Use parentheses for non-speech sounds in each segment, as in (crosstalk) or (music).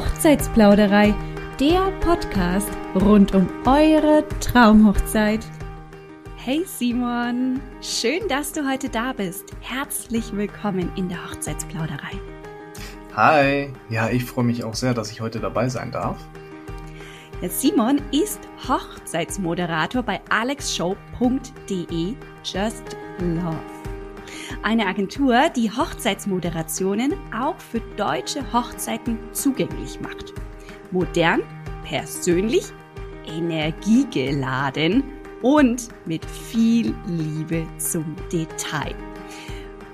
Hochzeitsplauderei, der Podcast rund um eure Traumhochzeit. Hey Simon, schön, dass du heute da bist. Herzlich willkommen in der Hochzeitsplauderei. Hi, ja, ich freue mich auch sehr, dass ich heute dabei sein darf. Simon ist Hochzeitsmoderator bei alexshow.de Just Love. Eine Agentur, die Hochzeitsmoderationen auch für deutsche Hochzeiten zugänglich macht. Modern, persönlich, energiegeladen und mit viel Liebe zum Detail.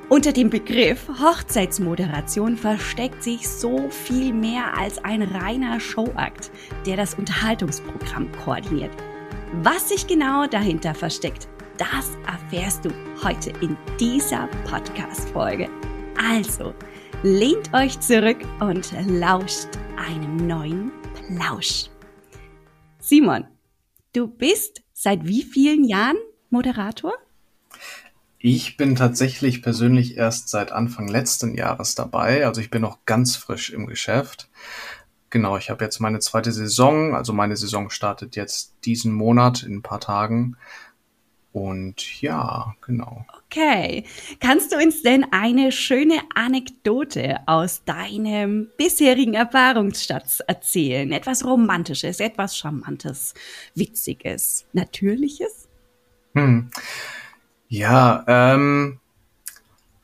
Unter dem Begriff Hochzeitsmoderation versteckt sich so viel mehr als ein reiner Showakt, der das Unterhaltungsprogramm koordiniert. Was sich genau dahinter versteckt, das erfährst du heute in dieser Podcast-Folge. Also, lehnt euch zurück und lauscht einem neuen Plausch. Simon, du bist seit wie vielen Jahren Moderator? Ich bin tatsächlich persönlich erst seit Anfang letzten Jahres dabei. Also ich bin noch ganz frisch im Geschäft. Genau, ich habe jetzt meine zweite Saison. Also meine Saison startet jetzt diesen Monat in ein paar Tagen. Und ja, genau. Okay. Kannst du uns denn eine schöne Anekdote aus deinem bisherigen Erfahrungsschatz erzählen? Etwas Romantisches, etwas Charmantes, Witziges, Natürliches? Hm. Ja, ähm,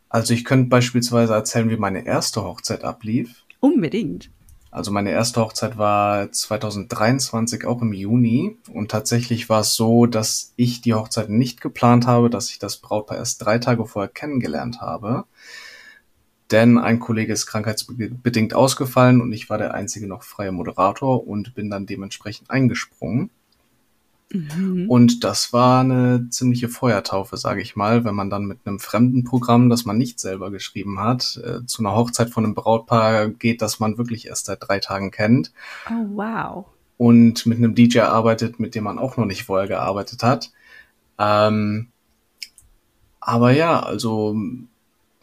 also ich könnte beispielsweise erzählen, wie meine erste Hochzeit ablief. Unbedingt. Also meine erste Hochzeit war 2023 auch im Juni und tatsächlich war es so, dass ich die Hochzeit nicht geplant habe, dass ich das Brautpaar erst drei Tage vorher kennengelernt habe. Denn ein Kollege ist krankheitsbedingt ausgefallen und ich war der einzige noch freie Moderator und bin dann dementsprechend eingesprungen. Mhm. Und das war eine ziemliche Feuertaufe, sage ich mal, wenn man dann mit einem fremden Programm, das man nicht selber geschrieben hat, äh, zu einer Hochzeit von einem Brautpaar geht, das man wirklich erst seit drei Tagen kennt. Oh, wow. Und mit einem DJ arbeitet, mit dem man auch noch nicht vorher gearbeitet hat. Ähm, aber ja, also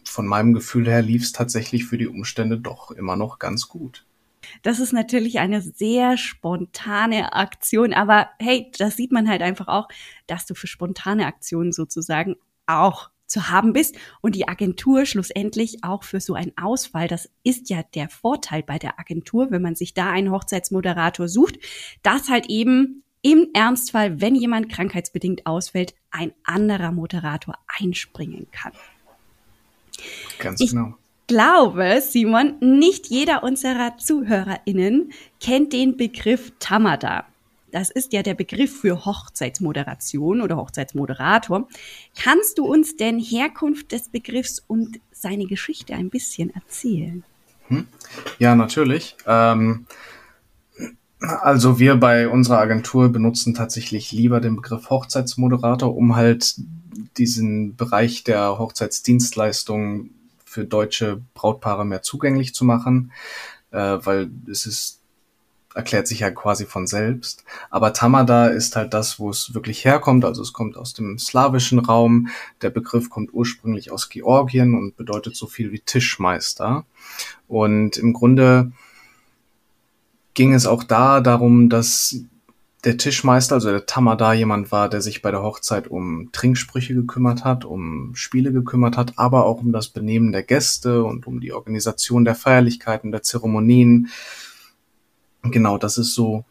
von meinem Gefühl her lief es tatsächlich für die Umstände doch immer noch ganz gut. Das ist natürlich eine sehr spontane Aktion, aber hey, das sieht man halt einfach auch, dass du für spontane Aktionen sozusagen auch zu haben bist und die Agentur schlussendlich auch für so einen Ausfall, das ist ja der Vorteil bei der Agentur, wenn man sich da einen Hochzeitsmoderator sucht, dass halt eben im Ernstfall, wenn jemand krankheitsbedingt ausfällt, ein anderer Moderator einspringen kann. Ganz ich, genau glaube, Simon, nicht jeder unserer ZuhörerInnen kennt den Begriff Tamada. Das ist ja der Begriff für Hochzeitsmoderation oder Hochzeitsmoderator. Kannst du uns denn Herkunft des Begriffs und seine Geschichte ein bisschen erzählen? Hm? Ja, natürlich. Ähm, also wir bei unserer Agentur benutzen tatsächlich lieber den Begriff Hochzeitsmoderator, um halt diesen Bereich der Hochzeitsdienstleistung für deutsche Brautpaare mehr zugänglich zu machen, äh, weil es ist erklärt sich ja quasi von selbst. Aber Tamada ist halt das, wo es wirklich herkommt. Also es kommt aus dem slawischen Raum. Der Begriff kommt ursprünglich aus Georgien und bedeutet so viel wie Tischmeister. Und im Grunde ging es auch da darum, dass der Tischmeister, also der Tamada, jemand war, der sich bei der Hochzeit um Trinksprüche gekümmert hat, um Spiele gekümmert hat, aber auch um das Benehmen der Gäste und um die Organisation der Feierlichkeiten, der Zeremonien. Genau, das ist so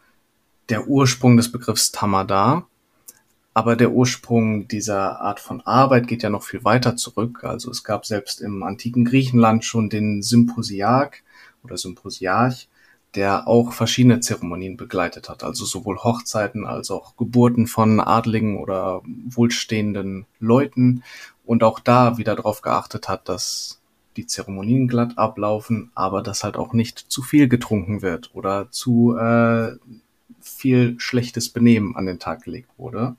der Ursprung des Begriffs Tamada. Aber der Ursprung dieser Art von Arbeit geht ja noch viel weiter zurück. Also es gab selbst im antiken Griechenland schon den Symposiarch oder Symposiarch, der auch verschiedene Zeremonien begleitet hat, also sowohl Hochzeiten als auch Geburten von Adligen oder wohlstehenden Leuten und auch da wieder darauf geachtet hat, dass die Zeremonien glatt ablaufen, aber dass halt auch nicht zu viel getrunken wird oder zu äh, viel schlechtes Benehmen an den Tag gelegt wurde.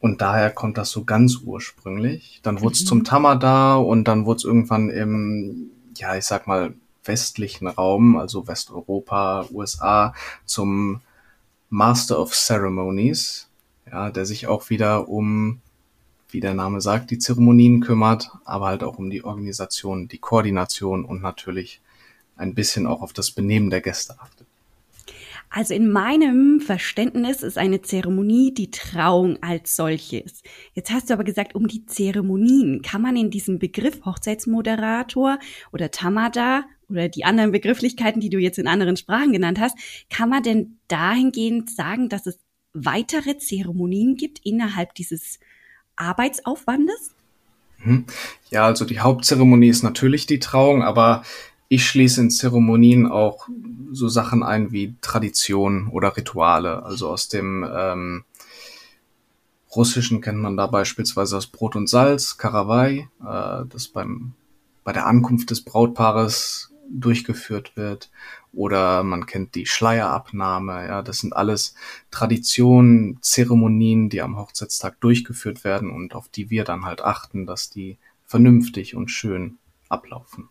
Und daher kommt das so ganz ursprünglich. Dann wurde es mhm. zum Tamada und dann wurde es irgendwann im, ja, ich sag mal, westlichen Raum, also Westeuropa, USA, zum Master of Ceremonies, ja, der sich auch wieder um, wie der Name sagt, die Zeremonien kümmert, aber halt auch um die Organisation, die Koordination und natürlich ein bisschen auch auf das Benehmen der Gäste achtet. Also in meinem Verständnis ist eine Zeremonie die Trauung als solches. Jetzt hast du aber gesagt, um die Zeremonien kann man in diesem Begriff Hochzeitsmoderator oder Tamada oder die anderen Begrifflichkeiten, die du jetzt in anderen Sprachen genannt hast, kann man denn dahingehend sagen, dass es weitere Zeremonien gibt innerhalb dieses Arbeitsaufwandes? Mhm. Ja, also die Hauptzeremonie ist natürlich die Trauung, aber ich schließe in Zeremonien auch so Sachen ein wie Tradition oder Rituale. Also aus dem ähm, Russischen kennt man da beispielsweise das Brot und Salz, Karawai, äh, das beim bei der Ankunft des Brautpaares durchgeführt wird. Oder man kennt die Schleierabnahme. Ja, das sind alles Traditionen, Zeremonien, die am Hochzeitstag durchgeführt werden und auf die wir dann halt achten, dass die vernünftig und schön ablaufen.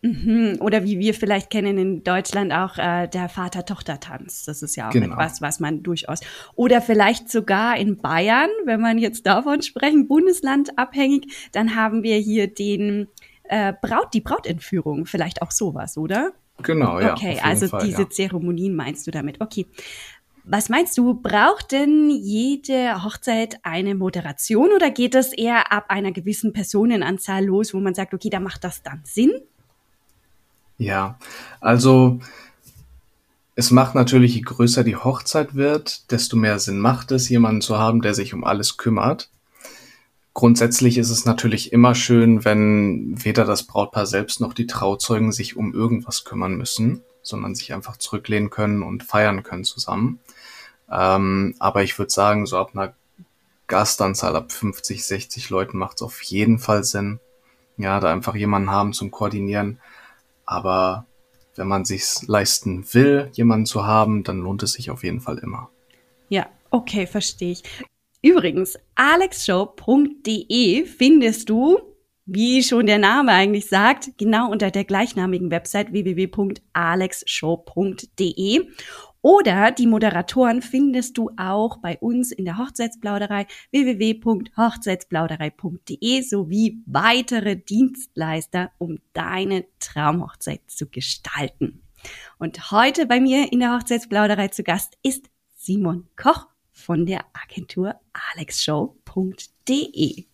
Mhm. Oder wie wir vielleicht kennen in Deutschland auch äh, der Vater-Tochter-Tanz. Das ist ja auch genau. etwas, was man durchaus. Oder vielleicht sogar in Bayern, wenn man jetzt davon sprechen, bundeslandabhängig, dann haben wir hier den äh, Braut, die Brautentführung. Vielleicht auch sowas, oder? Genau, ja. Okay, also Fall, diese ja. Zeremonien meinst du damit. Okay. Was meinst du, braucht denn jede Hochzeit eine Moderation oder geht das eher ab einer gewissen Personenanzahl los, wo man sagt, okay, da macht das dann Sinn? Ja, also es macht natürlich, je größer die Hochzeit wird, desto mehr Sinn macht es, jemanden zu haben, der sich um alles kümmert. Grundsätzlich ist es natürlich immer schön, wenn weder das Brautpaar selbst noch die Trauzeugen sich um irgendwas kümmern müssen, sondern sich einfach zurücklehnen können und feiern können zusammen. Ähm, aber ich würde sagen, so ab einer Gastanzahl ab 50, 60 Leuten macht es auf jeden Fall Sinn, ja, da einfach jemanden haben zum Koordinieren, aber wenn man sich's leisten will, jemanden zu haben, dann lohnt es sich auf jeden Fall immer. Ja, okay, verstehe ich. Übrigens, alexshow.de findest du, wie schon der Name eigentlich sagt, genau unter der gleichnamigen Website www.alexshow.de. Oder die Moderatoren findest du auch bei uns in der Hochzeitsplauderei www.hochzeitsplauderei.de sowie weitere Dienstleister, um deine Traumhochzeit zu gestalten. Und heute bei mir in der Hochzeitsplauderei zu Gast ist Simon Koch von der Agentur alexshow.de.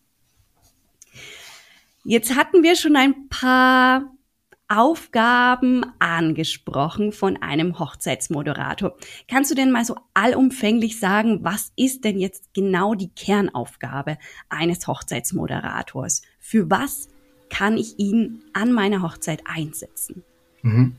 Jetzt hatten wir schon ein paar Aufgaben angesprochen von einem Hochzeitsmoderator. Kannst du denn mal so allumfänglich sagen, was ist denn jetzt genau die Kernaufgabe eines Hochzeitsmoderators? Für was kann ich ihn an meiner Hochzeit einsetzen? Mhm.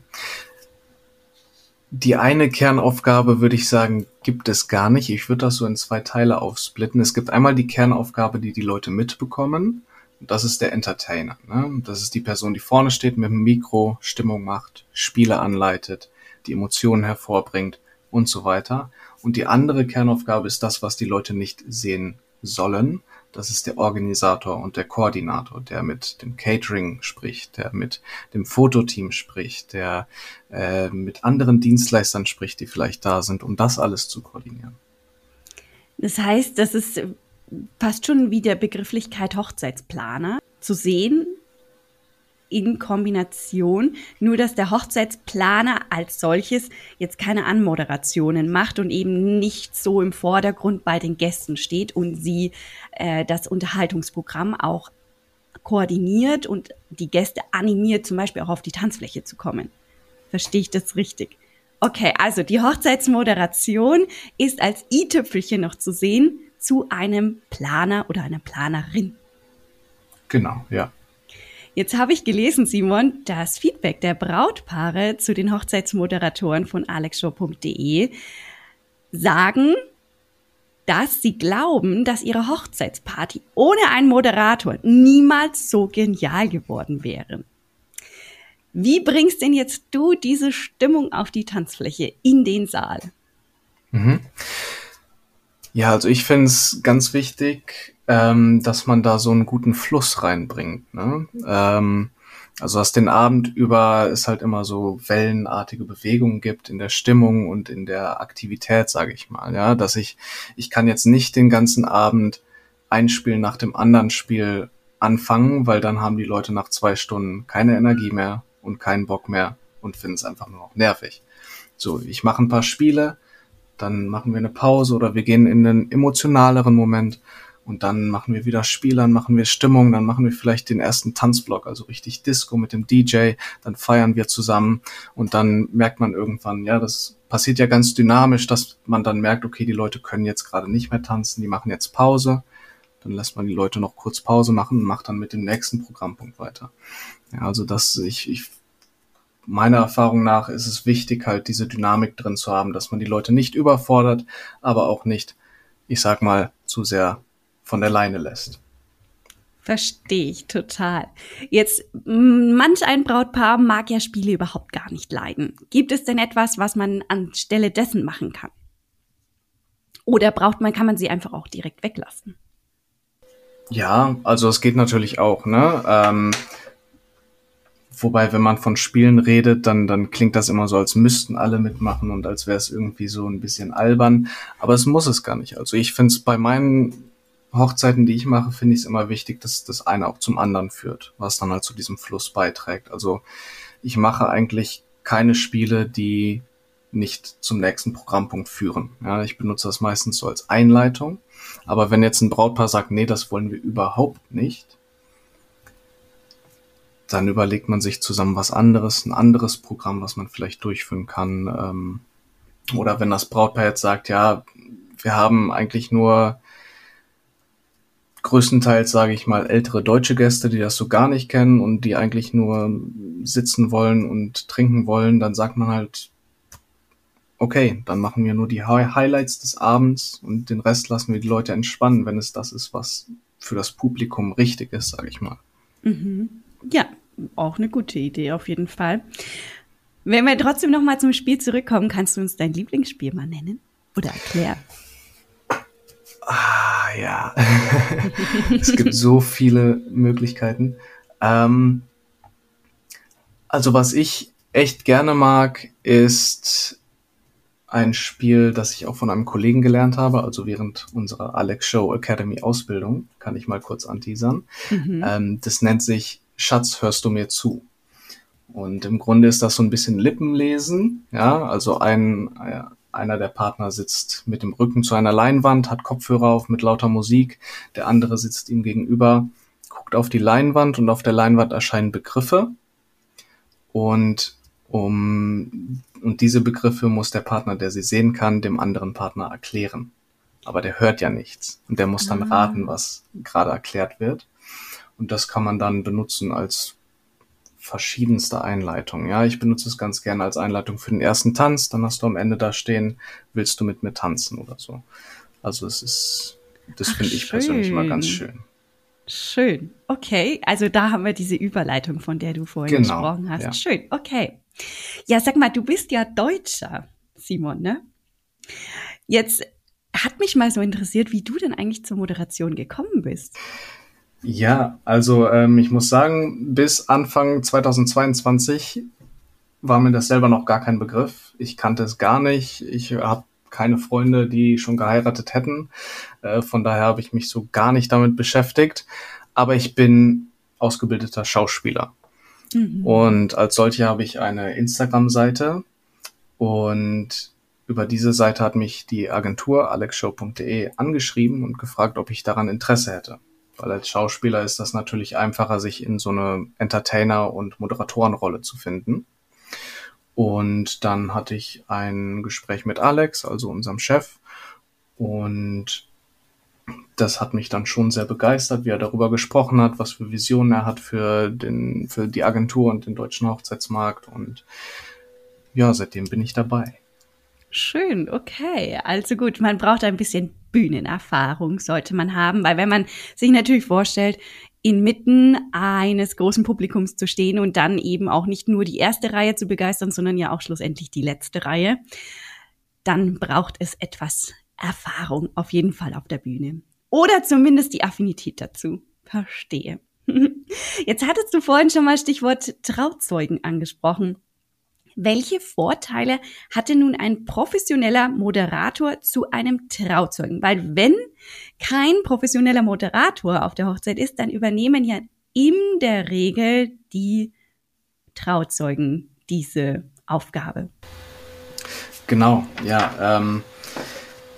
Die eine Kernaufgabe würde ich sagen, gibt es gar nicht. Ich würde das so in zwei Teile aufsplitten. Es gibt einmal die Kernaufgabe, die die Leute mitbekommen das ist der Entertainer. Ne? Das ist die Person, die vorne steht mit dem Mikro, Stimmung macht, Spiele anleitet, die Emotionen hervorbringt und so weiter. Und die andere Kernaufgabe ist das, was die Leute nicht sehen sollen. Das ist der Organisator und der Koordinator, der mit dem Catering spricht, der mit dem Fototeam spricht, der äh, mit anderen Dienstleistern spricht, die vielleicht da sind, um das alles zu koordinieren. Das heißt, das ist fast schon wie der Begrifflichkeit Hochzeitsplaner zu sehen in Kombination, nur dass der Hochzeitsplaner als solches jetzt keine Anmoderationen macht und eben nicht so im Vordergrund bei den Gästen steht und sie äh, das Unterhaltungsprogramm auch koordiniert und die Gäste animiert, zum Beispiel auch auf die Tanzfläche zu kommen. Verstehe ich das richtig? Okay, also die Hochzeitsmoderation ist als i-Tüpfelchen noch zu sehen zu einem Planer oder einer Planerin. Genau, ja. Jetzt habe ich gelesen, Simon, das Feedback der Brautpaare zu den Hochzeitsmoderatoren von alexshow.de sagen, dass sie glauben, dass ihre Hochzeitsparty ohne einen Moderator niemals so genial geworden wäre. Wie bringst denn jetzt du diese Stimmung auf die Tanzfläche in den Saal? Mhm. Ja, also ich finde es ganz wichtig, ähm, dass man da so einen guten Fluss reinbringt. Ne? Ähm, also dass den Abend über es halt immer so wellenartige Bewegungen gibt in der Stimmung und in der Aktivität, sage ich mal. Ja, dass ich ich kann jetzt nicht den ganzen Abend ein Spiel nach dem anderen Spiel anfangen, weil dann haben die Leute nach zwei Stunden keine Energie mehr und keinen Bock mehr und finden es einfach nur noch nervig. So, ich mache ein paar Spiele, dann machen wir eine Pause oder wir gehen in einen emotionaleren Moment und dann machen wir wieder Spiel, dann machen wir Stimmung, dann machen wir vielleicht den ersten Tanzblock, also richtig Disco mit dem DJ, dann feiern wir zusammen und dann merkt man irgendwann, ja, das passiert ja ganz dynamisch, dass man dann merkt, okay, die Leute können jetzt gerade nicht mehr tanzen, die machen jetzt Pause. Dann lässt man die Leute noch kurz Pause machen und macht dann mit dem nächsten Programmpunkt weiter. Ja, also das, ich, ich meiner Erfahrung nach ist es wichtig, halt diese Dynamik drin zu haben, dass man die Leute nicht überfordert, aber auch nicht, ich sag mal, zu sehr von der Leine lässt. Verstehe ich total. Jetzt, manch ein Brautpaar mag ja Spiele überhaupt gar nicht leiden. Gibt es denn etwas, was man anstelle dessen machen kann? Oder braucht man, kann man sie einfach auch direkt weglassen? Ja, also es geht natürlich auch, ne? Ähm, wobei, wenn man von Spielen redet, dann, dann klingt das immer so, als müssten alle mitmachen und als wäre es irgendwie so ein bisschen albern. Aber es muss es gar nicht. Also ich finde es bei meinen Hochzeiten, die ich mache, finde ich es immer wichtig, dass das eine auch zum anderen führt, was dann halt zu diesem Fluss beiträgt. Also ich mache eigentlich keine Spiele, die nicht zum nächsten Programmpunkt führen. Ja, ich benutze das meistens so als Einleitung. Aber wenn jetzt ein Brautpaar sagt, nee, das wollen wir überhaupt nicht, dann überlegt man sich zusammen was anderes, ein anderes Programm, was man vielleicht durchführen kann. Ähm, oder wenn das Brautpaar jetzt sagt, ja, wir haben eigentlich nur größtenteils, sage ich mal, ältere deutsche Gäste, die das so gar nicht kennen und die eigentlich nur sitzen wollen und trinken wollen, dann sagt man halt, okay, dann machen wir nur die Highlights des Abends und den Rest lassen wir die Leute entspannen, wenn es das ist, was für das Publikum richtig ist, sage ich mal. Mhm. Ja, auch eine gute Idee auf jeden Fall. Wenn wir trotzdem noch mal zum Spiel zurückkommen, kannst du uns dein Lieblingsspiel mal nennen oder erklären? Ah, ja. (laughs) es gibt so viele Möglichkeiten. Ähm, also was ich echt gerne mag, ist ein Spiel, das ich auch von einem Kollegen gelernt habe, also während unserer Alex Show Academy Ausbildung, kann ich mal kurz anteasern. Mhm. Ähm, das nennt sich Schatz, hörst du mir zu? Und im Grunde ist das so ein bisschen Lippenlesen, ja, also ein, einer der Partner sitzt mit dem Rücken zu einer Leinwand, hat Kopfhörer auf mit lauter Musik, der andere sitzt ihm gegenüber, guckt auf die Leinwand und auf der Leinwand erscheinen Begriffe. Und um, und diese Begriffe muss der Partner, der sie sehen kann, dem anderen Partner erklären. Aber der hört ja nichts. Und der muss dann ah. raten, was gerade erklärt wird. Und das kann man dann benutzen als verschiedenste Einleitungen. Ja, ich benutze es ganz gerne als Einleitung für den ersten Tanz. Dann hast du am Ende da stehen, willst du mit mir tanzen oder so. Also es ist, das finde ich persönlich immer ganz schön. Schön. Okay, also da haben wir diese Überleitung, von der du vorhin genau, gesprochen hast. Ja. Schön. Okay. Ja, sag mal, du bist ja Deutscher, Simon, ne? Jetzt hat mich mal so interessiert, wie du denn eigentlich zur Moderation gekommen bist. Ja, also ähm, ich muss sagen, bis Anfang 2022 war mir das selber noch gar kein Begriff. Ich kannte es gar nicht. Ich habe keine Freunde, die schon geheiratet hätten. Äh, von daher habe ich mich so gar nicht damit beschäftigt. Aber ich bin ausgebildeter Schauspieler. Mhm. Und als solche habe ich eine Instagram-Seite. Und über diese Seite hat mich die Agentur alexshow.de angeschrieben und gefragt, ob ich daran Interesse hätte. Weil als Schauspieler ist das natürlich einfacher, sich in so eine Entertainer- und Moderatorenrolle zu finden. Und dann hatte ich ein Gespräch mit Alex, also unserem Chef. Und das hat mich dann schon sehr begeistert, wie er darüber gesprochen hat, was für Visionen er hat für den, für die Agentur und den deutschen Hochzeitsmarkt. Und ja, seitdem bin ich dabei. Schön, okay. Also gut, man braucht ein bisschen Bühnenerfahrung, sollte man haben, weil wenn man sich natürlich vorstellt, inmitten eines großen Publikums zu stehen und dann eben auch nicht nur die erste Reihe zu begeistern, sondern ja auch schlussendlich die letzte Reihe, dann braucht es etwas Erfahrung auf jeden Fall auf der Bühne. Oder zumindest die Affinität dazu. Verstehe. (laughs) Jetzt hattest du vorhin schon mal Stichwort Trauzeugen angesprochen. Welche Vorteile hatte nun ein professioneller Moderator zu einem Trauzeugen? Weil wenn kein professioneller Moderator auf der Hochzeit ist, dann übernehmen ja in der Regel die Trauzeugen diese Aufgabe? Genau, ja. Ähm,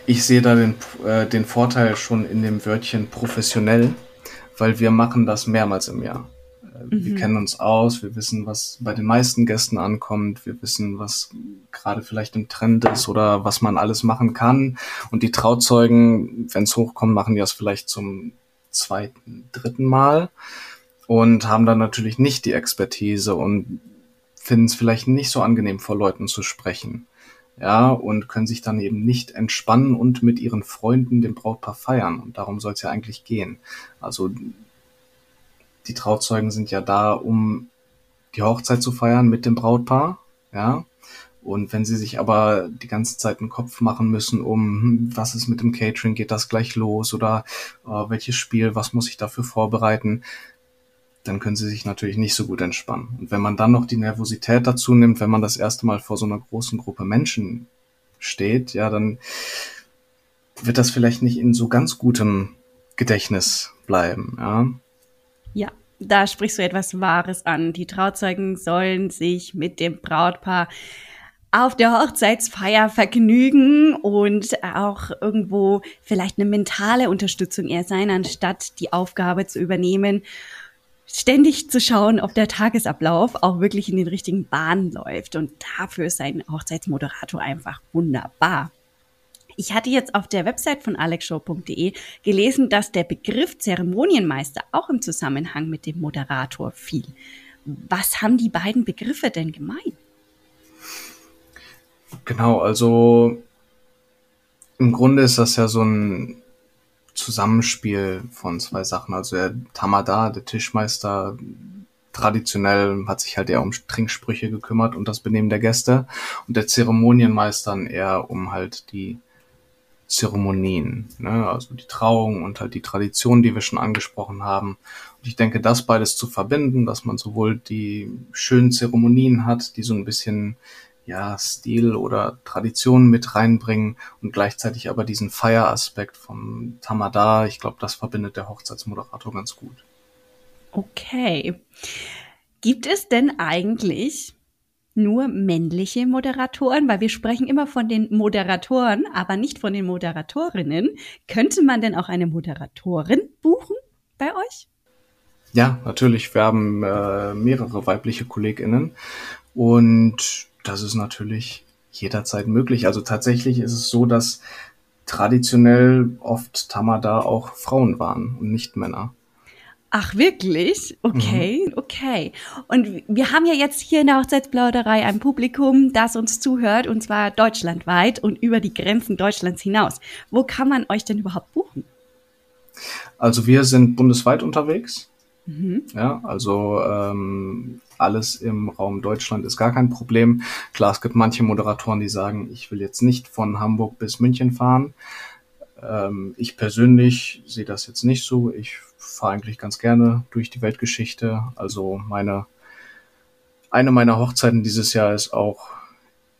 ich sehe da den, äh, den Vorteil schon in dem Wörtchen professionell, weil wir machen das mehrmals im Jahr. Äh, mhm. Wir kennen uns aus, wir wissen, was bei den meisten Gästen ankommt, wir wissen, was gerade vielleicht im Trend ist oder was man alles machen kann. Und die Trauzeugen, wenn es hochkommt, machen die das vielleicht zum zweiten, dritten Mal und haben dann natürlich nicht die Expertise und finden es vielleicht nicht so angenehm, vor Leuten zu sprechen ja, und können sich dann eben nicht entspannen und mit ihren Freunden den Brautpaar feiern. Und darum soll es ja eigentlich gehen. Also die Trauzeugen sind ja da, um die Hochzeit zu feiern mit dem Brautpaar, ja. Und wenn sie sich aber die ganze Zeit einen Kopf machen müssen, um hm, was ist mit dem Catering, geht das gleich los oder äh, welches Spiel, was muss ich dafür vorbereiten, dann können sie sich natürlich nicht so gut entspannen. Und wenn man dann noch die Nervosität dazu nimmt, wenn man das erste Mal vor so einer großen Gruppe Menschen steht, ja, dann wird das vielleicht nicht in so ganz gutem Gedächtnis bleiben, ja. Ja, da sprichst du etwas Wahres an. Die Trauzeugen sollen sich mit dem Brautpaar auf der Hochzeitsfeier vergnügen und auch irgendwo vielleicht eine mentale Unterstützung eher sein, anstatt die Aufgabe zu übernehmen ständig zu schauen, ob der Tagesablauf auch wirklich in den richtigen Bahnen läuft. Und dafür ist ein Hochzeitsmoderator einfach wunderbar. Ich hatte jetzt auf der Website von alexshow.de gelesen, dass der Begriff Zeremonienmeister auch im Zusammenhang mit dem Moderator fiel. Was haben die beiden Begriffe denn gemeint? Genau, also im Grunde ist das ja so ein Zusammenspiel von zwei Sachen. Also der Tamada, der Tischmeister, traditionell hat sich halt eher um Trinksprüche gekümmert und das Benehmen der Gäste und der Zeremonienmeister eher um halt die Zeremonien, ne? also die Trauung und halt die Tradition, die wir schon angesprochen haben. Und ich denke, das beides zu verbinden, dass man sowohl die schönen Zeremonien hat, die so ein bisschen ja, Stil oder Tradition mit reinbringen und gleichzeitig aber diesen Feieraspekt vom Tamada. Ich glaube, das verbindet der Hochzeitsmoderator ganz gut. Okay. Gibt es denn eigentlich nur männliche Moderatoren? Weil wir sprechen immer von den Moderatoren, aber nicht von den Moderatorinnen. Könnte man denn auch eine Moderatorin buchen bei euch? Ja, natürlich. Wir haben äh, mehrere weibliche KollegInnen und das ist natürlich jederzeit möglich. Also tatsächlich ist es so, dass traditionell oft Tamada auch Frauen waren und nicht Männer. Ach, wirklich? Okay, mhm. okay. Und wir haben ja jetzt hier in der Hochzeitsplauderei ein Publikum, das uns zuhört, und zwar deutschlandweit und über die Grenzen Deutschlands hinaus. Wo kann man euch denn überhaupt buchen? Also wir sind bundesweit unterwegs. Mhm. Ja, also ähm, alles im Raum Deutschland ist gar kein Problem. Klar, es gibt manche Moderatoren, die sagen, ich will jetzt nicht von Hamburg bis München fahren. Ähm, ich persönlich sehe das jetzt nicht so. Ich fahre eigentlich ganz gerne durch die Weltgeschichte. Also meine, eine meiner Hochzeiten dieses Jahr ist auch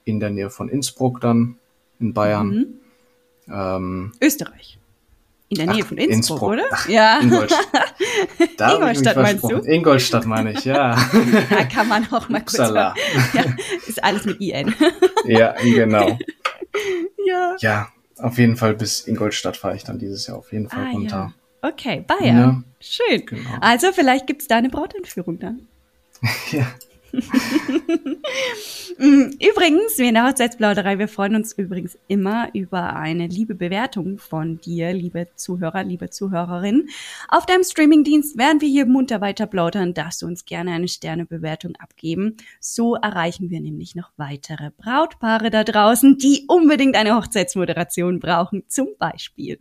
in der Nähe von Innsbruck dann in Bayern. Mhm. Ähm, Österreich. In der Nähe Ach, von Innsbruck, Innsbruck, oder? Ach, ja. Ingolstadt. (laughs) Da Ingolstadt meinst du? Ingolstadt meine ich, ja. (laughs) Da kann man auch mal kurz Ja, ist alles mit IN. (laughs) ja, genau. Ja. Ja, auf jeden Fall bis Ingolstadt fahre ich dann dieses Jahr auf jeden Fall ah, runter. Ja. Okay, Bayern. Ja. Schön. Genau. Also vielleicht gibt's da eine Brautentführung dann. (laughs) ja. (laughs) Mm, übrigens, wir in der Hochzeitsplauderei, wir freuen uns übrigens immer über eine liebe Bewertung von dir, liebe Zuhörer, liebe Zuhörerin. Auf deinem Streamingdienst werden wir hier munter weiter plaudern, darfst du uns gerne eine Sternebewertung abgeben. So erreichen wir nämlich noch weitere Brautpaare da draußen, die unbedingt eine Hochzeitsmoderation brauchen, zum Beispiel.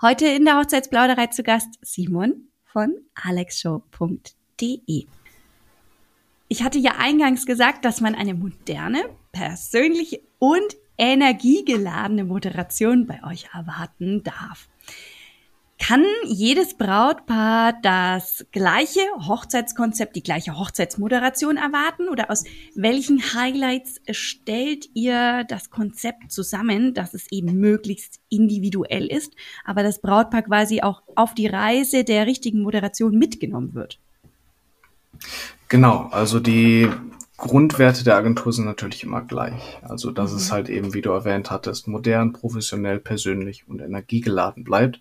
Heute in der Hochzeitsplauderei zu Gast Simon von alexshow.de. Ich hatte ja eingangs gesagt, dass man eine moderne, persönliche und energiegeladene Moderation bei euch erwarten darf. Kann jedes Brautpaar das gleiche Hochzeitskonzept, die gleiche Hochzeitsmoderation erwarten? Oder aus welchen Highlights stellt ihr das Konzept zusammen, dass es eben möglichst individuell ist, aber das Brautpaar quasi auch auf die Reise der richtigen Moderation mitgenommen wird? Genau, also die Grundwerte der Agentur sind natürlich immer gleich. Also, dass mhm. es halt eben, wie du erwähnt hattest, modern, professionell, persönlich und energiegeladen bleibt.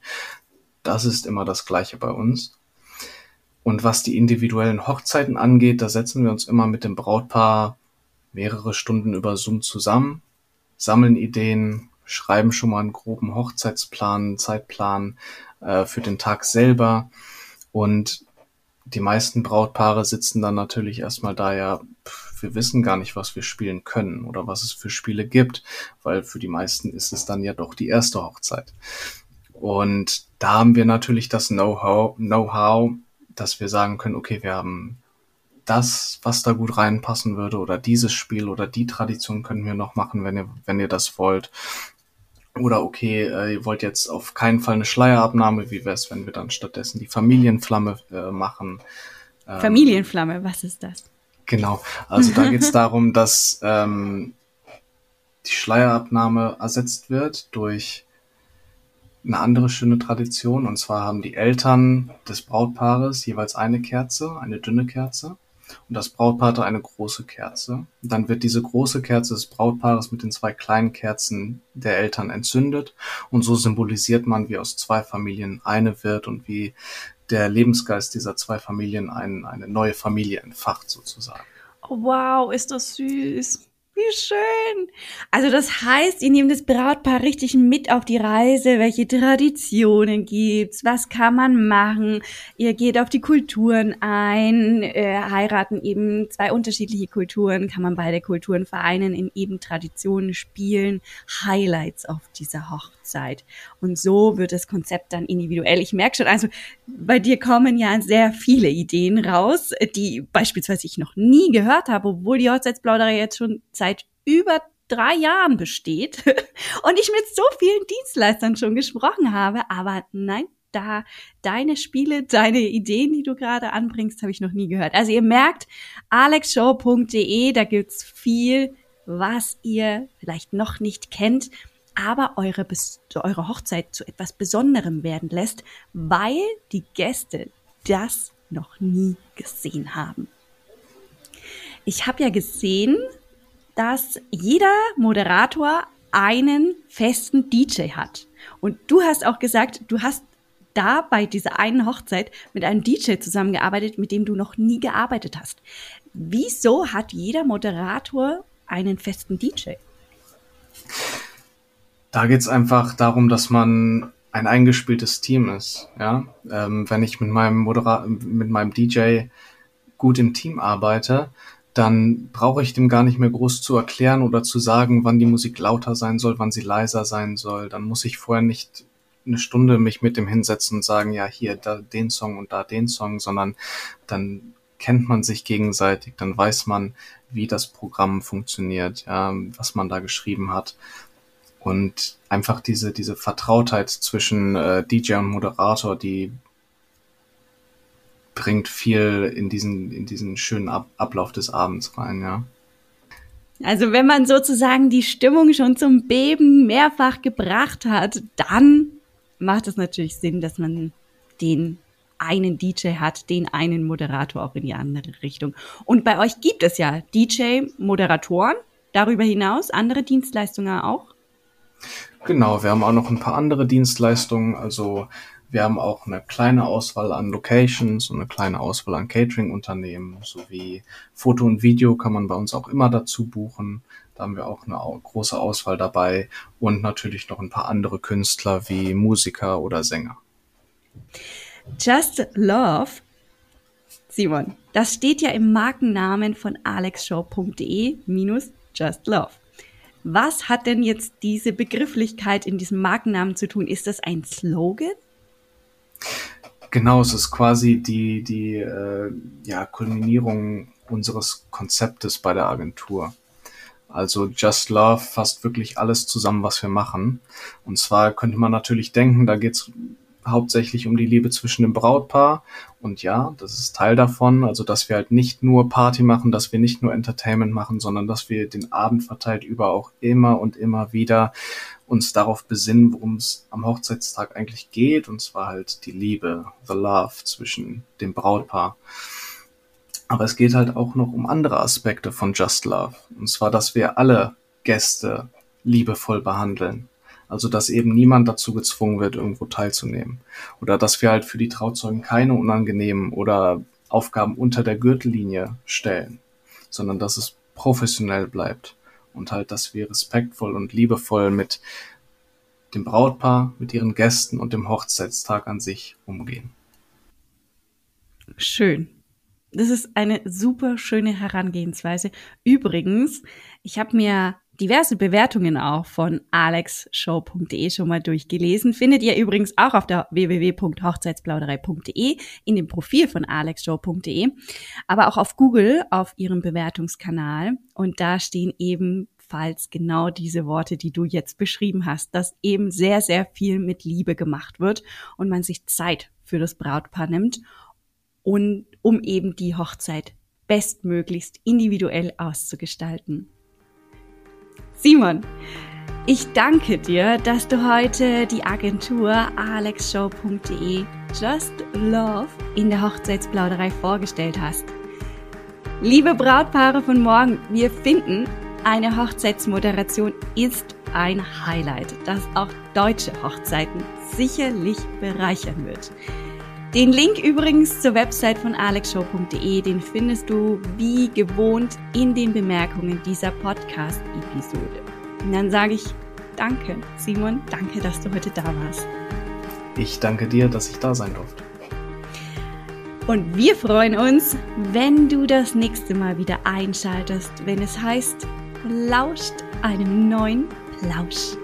Das ist immer das Gleiche bei uns. Und was die individuellen Hochzeiten angeht, da setzen wir uns immer mit dem Brautpaar mehrere Stunden über Zoom zusammen, sammeln Ideen, schreiben schon mal einen groben Hochzeitsplan, Zeitplan äh, für den Tag selber. Und die meisten Brautpaare sitzen dann natürlich erstmal da, ja, wir wissen gar nicht, was wir spielen können oder was es für Spiele gibt, weil für die meisten ist es dann ja doch die erste Hochzeit. Und da haben wir natürlich das Know-how, Know-how, dass wir sagen können, okay, wir haben das, was da gut reinpassen würde oder dieses Spiel oder die Tradition können wir noch machen, wenn ihr, wenn ihr das wollt. Oder okay, äh, ihr wollt jetzt auf keinen Fall eine Schleierabnahme, wie wäre es, wenn wir dann stattdessen die Familienflamme äh, machen? Ähm, Familienflamme, was ist das? Genau, also da geht es (laughs) darum, dass ähm, die Schleierabnahme ersetzt wird durch eine andere schöne Tradition. Und zwar haben die Eltern des Brautpaares jeweils eine Kerze, eine dünne Kerze und das Brautpaar hatte eine große Kerze. Dann wird diese große Kerze des Brautpaares mit den zwei kleinen Kerzen der Eltern entzündet und so symbolisiert man, wie aus zwei Familien eine wird und wie der Lebensgeist dieser zwei Familien ein, eine neue Familie entfacht sozusagen. Oh, wow, ist das süß. Wie schön. Also das heißt, ihr nehmt das Brautpaar richtig mit auf die Reise. Welche Traditionen gibt's? Was kann man machen? Ihr geht auf die Kulturen ein, äh, heiraten eben zwei unterschiedliche Kulturen. Kann man beide Kulturen vereinen in eben Traditionen spielen? Highlights auf dieser Hochzeit. Und so wird das Konzept dann individuell. Ich merke schon, also bei dir kommen ja sehr viele Ideen raus, die beispielsweise ich noch nie gehört habe, obwohl die Hochzeitsplauderei jetzt schon seit über drei Jahren besteht (laughs) und ich mit so vielen Dienstleistern schon gesprochen habe, aber nein, da deine Spiele, deine Ideen, die du gerade anbringst, habe ich noch nie gehört. Also ihr merkt, alexshow.de, da gibt's viel, was ihr vielleicht noch nicht kennt, aber eure, eure Hochzeit zu etwas Besonderem werden lässt, weil die Gäste das noch nie gesehen haben. Ich habe ja gesehen, dass jeder Moderator einen festen DJ hat. Und du hast auch gesagt, du hast da bei dieser einen Hochzeit mit einem DJ zusammengearbeitet, mit dem du noch nie gearbeitet hast. Wieso hat jeder Moderator einen festen DJ? Da geht es einfach darum, dass man ein eingespieltes Team ist. Ja? Ähm, wenn ich mit meinem Moderator, mit meinem DJ gut im Team arbeite, dann brauche ich dem gar nicht mehr groß zu erklären oder zu sagen, wann die Musik lauter sein soll, wann sie leiser sein soll. Dann muss ich vorher nicht eine Stunde mich mit dem hinsetzen und sagen, ja, hier da den Song und da den Song, sondern dann kennt man sich gegenseitig, dann weiß man, wie das Programm funktioniert, ja, was man da geschrieben hat. Und einfach diese, diese Vertrautheit zwischen äh, DJ und Moderator, die bringt viel in diesen, in diesen schönen Ab Ablauf des Abends rein, ja. Also wenn man sozusagen die Stimmung schon zum Beben mehrfach gebracht hat, dann macht es natürlich Sinn, dass man den einen DJ hat, den einen Moderator auch in die andere Richtung. Und bei euch gibt es ja DJ-Moderatoren, darüber hinaus andere Dienstleistungen auch? Genau, wir haben auch noch ein paar andere Dienstleistungen. Also wir haben auch eine kleine Auswahl an Locations und eine kleine Auswahl an Catering-Unternehmen sowie Foto und Video kann man bei uns auch immer dazu buchen. Da haben wir auch eine große Auswahl dabei und natürlich noch ein paar andere Künstler wie Musiker oder Sänger. Just Love, Simon, das steht ja im Markennamen von alexshow.de minus Just Love. Was hat denn jetzt diese Begrifflichkeit in diesem Markennamen zu tun? Ist das ein Slogan? Genau, es ist quasi die, die äh, ja, Kulminierung unseres Konzeptes bei der Agentur. Also Just Love fasst wirklich alles zusammen, was wir machen. Und zwar könnte man natürlich denken, da geht's hauptsächlich um die Liebe zwischen dem Brautpaar. Und ja, das ist Teil davon. Also, dass wir halt nicht nur Party machen, dass wir nicht nur Entertainment machen, sondern dass wir den Abend verteilt über auch immer und immer wieder uns darauf besinnen, worum es am Hochzeitstag eigentlich geht. Und zwar halt die Liebe, the love zwischen dem Brautpaar. Aber es geht halt auch noch um andere Aspekte von Just Love. Und zwar, dass wir alle Gäste liebevoll behandeln. Also, dass eben niemand dazu gezwungen wird, irgendwo teilzunehmen. Oder dass wir halt für die Trauzeugen keine unangenehmen oder Aufgaben unter der Gürtellinie stellen, sondern dass es professionell bleibt und halt, dass wir respektvoll und liebevoll mit dem Brautpaar, mit ihren Gästen und dem Hochzeitstag an sich umgehen. Schön. Das ist eine super schöne Herangehensweise. Übrigens, ich habe mir diverse Bewertungen auch von alexshow.de schon mal durchgelesen. Findet ihr übrigens auch auf der www.hochzeitsplauderei.de in dem Profil von alexshow.de, aber auch auf Google auf ihrem Bewertungskanal. Und da stehen ebenfalls genau diese Worte, die du jetzt beschrieben hast, dass eben sehr, sehr viel mit Liebe gemacht wird und man sich Zeit für das Brautpaar nimmt und um eben die Hochzeit bestmöglichst individuell auszugestalten. Simon, ich danke dir, dass du heute die Agentur alexshow.de Just Love in der Hochzeitsplauderei vorgestellt hast. Liebe Brautpaare von morgen, wir finden, eine Hochzeitsmoderation ist ein Highlight, das auch deutsche Hochzeiten sicherlich bereichern wird. Den Link übrigens zur Website von alexshow.de, den findest du wie gewohnt in den Bemerkungen dieser Podcast-Episode. Und dann sage ich danke, Simon, danke, dass du heute da warst. Ich danke dir, dass ich da sein durfte. Und wir freuen uns, wenn du das nächste Mal wieder einschaltest, wenn es heißt, lauscht einem neuen Plausch.